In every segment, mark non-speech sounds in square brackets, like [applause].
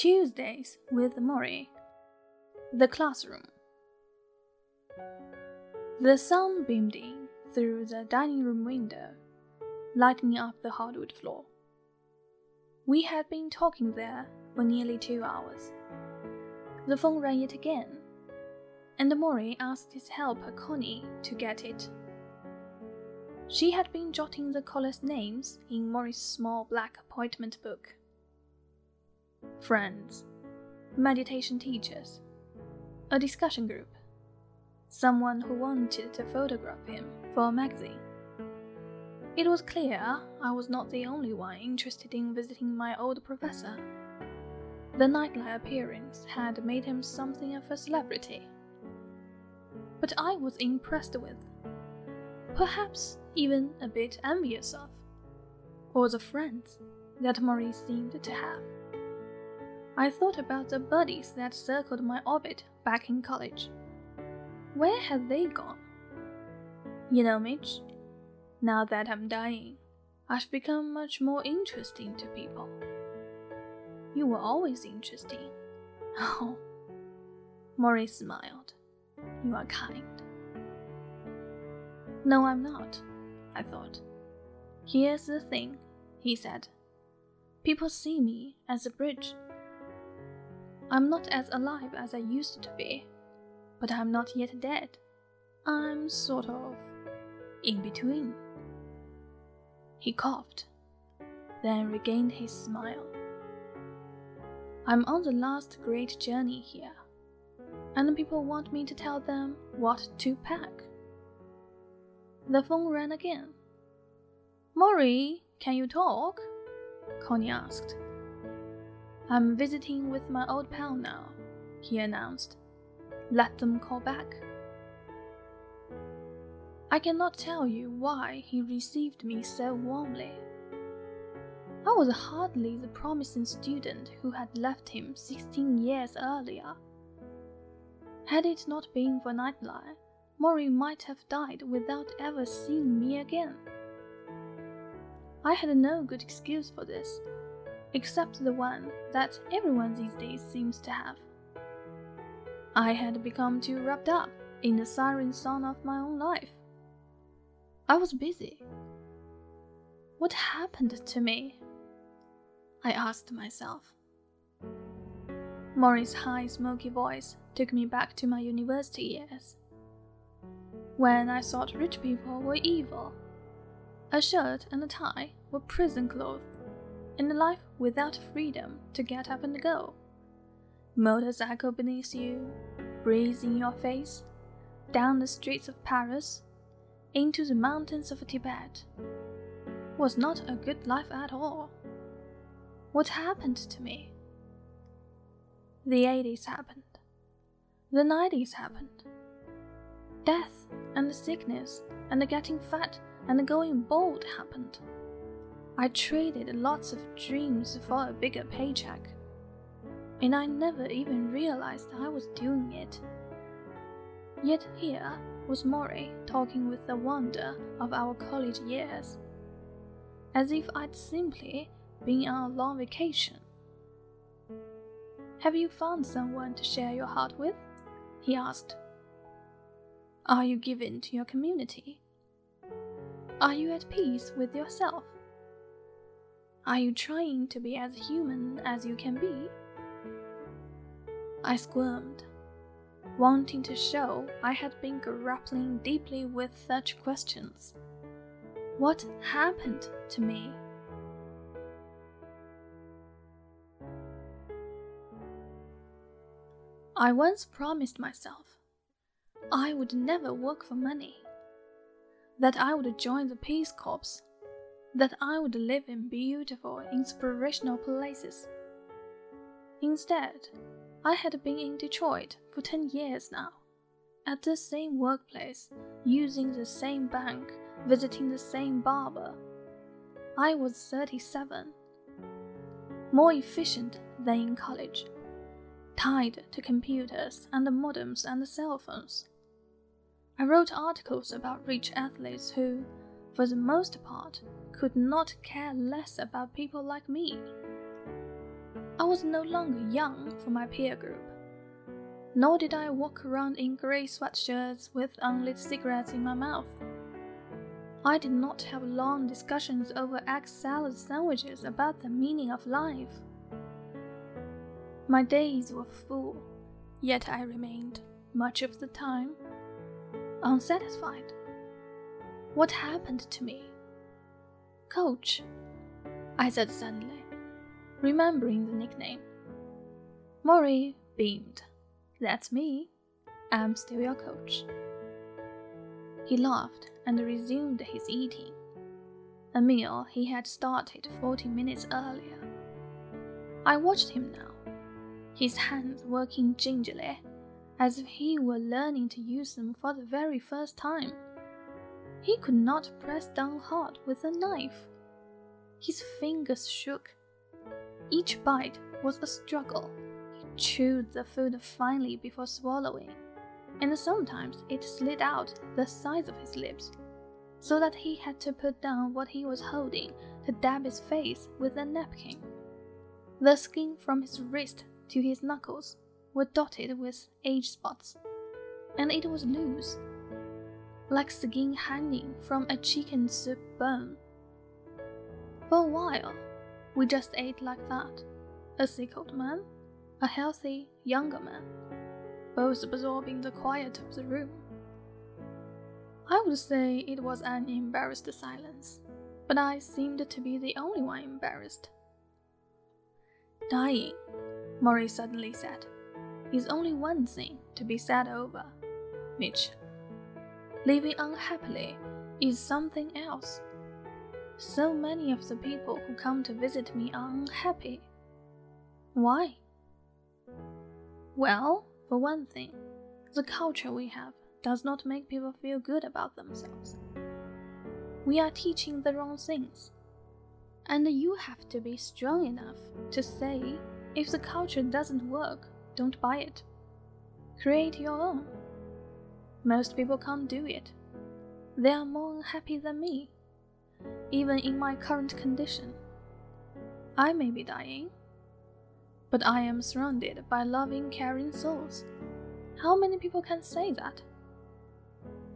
Tuesdays with Morrie. The classroom. The sun beamed in through the dining room window, lighting up the hardwood floor. We had been talking there for nearly two hours. The phone rang yet again, and Morrie asked his helper Connie to get it. She had been jotting the callers' names in Morrie's small black appointment book friends, meditation teachers, a discussion group, someone who wanted to photograph him for a magazine. It was clear I was not the only one interested in visiting my old professor. The Nightline appearance had made him something of a celebrity. But I was impressed with, perhaps even a bit envious of, all the friends that Maurice seemed to have. I thought about the buddies that circled my orbit back in college. Where had they gone? You know, Mitch, now that I'm dying, I've become much more interesting to people. You were always interesting. [laughs] Oh. Maurice smiled. You are kind. No, I'm not, I thought. Here's the thing, he said. People see me as a bridge I'm not as alive as I used to be, but I'm not yet dead. I'm sort of in between. He coughed, then regained his smile. I'm on the last great journey here, and people want me to tell them what to pack. The phone rang again. Morrie, can you talk? Connie asked. I'm visiting with my old pal now, he announced. Let them call back. I cannot tell you why he received me so warmly. I was hardly the promising student who had left him 16 years earlier. Had it not been for Nightline, Morrie might have died without ever seeing me again. I had no good excuse for this, except the one that everyone these days seems to have. I had become too wrapped up in the siren song of my own life. I was busy. What happened to me? I asked myself. Morrie's high, smoky voice took me back to my university years. When I thought rich people were evil, a shirt and a tie were prison clothes in a life without freedom to get up and go. Motorcycle beneath you, breeze in your face, down the streets of Paris, into the mountains of Tibet, was not a good life at all. What happened to me? The 80s happened. The 90s happened. Death and sickness and the getting fat and going bald happened. I traded lots of dreams for a bigger paycheck, and I never even realized I was doing it. Yet here was Morrie talking with the wonder of our college years, as if I'd simply been on a long vacation. Have you found someone to share your heart with? he asked. Are you given to your community? Are you at peace with yourself? Are you trying to be as human as you can be? I squirmed, wanting to show I had been grappling deeply with such questions. What happened to me? I once promised myself I would never work for money, that I would join the Peace Corps that I would live in beautiful, inspirational places. Instead, I had been in Detroit for 10 years now, at the same workplace, using the same bank, visiting the same barber. I was 37, more efficient than in college, tied to computers and the modems and the cell phones. I wrote articles about rich athletes who, for the most part, could not care less about people like me. I was no longer young for my peer group. Nor did I walk around in grey sweatshirts with unlit cigarettes in my mouth. I did not have long discussions over egg salad sandwiches about the meaning of life. My days were full, yet I remained, much of the time, unsatisfied. What happened to me? Coach, I said suddenly, remembering the nickname. Morrie beamed. That's me. I'm still your coach. He laughed and resumed his eating, a meal he had started forty minutes earlier. I watched him now, his hands working gingerly, as if he were learning to use them for the very first time. He could not press down hard with a knife. His fingers shook. Each bite was a struggle. He chewed the food finely before swallowing and sometimes it slid out the sides of his lips, so that he had to put down what he was holding to dab his face with a napkin. The skin from his wrist to his knuckles were dotted with age spots, and it was loose, like skin hanging from a chicken soup bone. For a while, we just ate like that a sick old man, a healthy younger man both absorbing the quiet of the room. I would say it was an embarrassed silence, but I seemed to be the only one embarrassed. Dying, Morrie suddenly said, is only one thing to be sad over, Mitch. Living unhappily is something else. So many of the people who come to visit me are unhappy. Why? Well, for one thing, the culture we have does not make people feel good about themselves. We are teaching the wrong things. And you have to be strong enough to say, if the culture doesn't work, don't buy it. Create your own. Most people can't do it. They are more unhappy than me, even in my current condition. I may be dying, but I am surrounded by loving, caring souls. How many people can say that?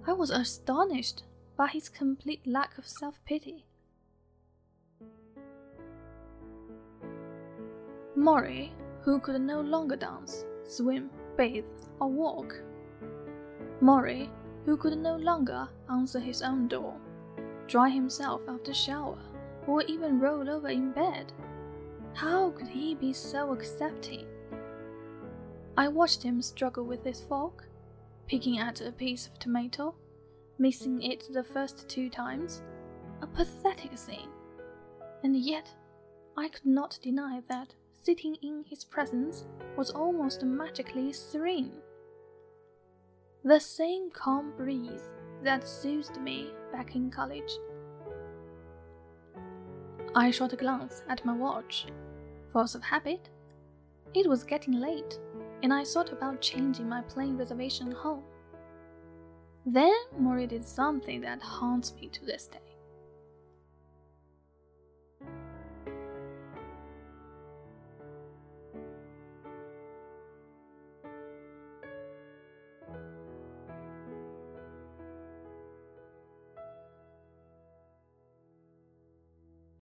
I was astonished by his complete lack of self pity. Morrie, who could no longer dance, swim, bathe, or walk. Morrie, who could no longer answer his own door, dry himself after shower, or even roll over in bed. How could he be so accepting? I watched him struggle with his fork, picking at a piece of tomato, missing it the first two times. A pathetic scene. And yet, I could not deny that sitting in his presence was almost magically serene. The same calm breeze that soothed me back in college. I shot a glance at my watch Force of habit? It was getting late, and I thought about changing my plane reservation home. Then Morrie did something that haunts me to this day.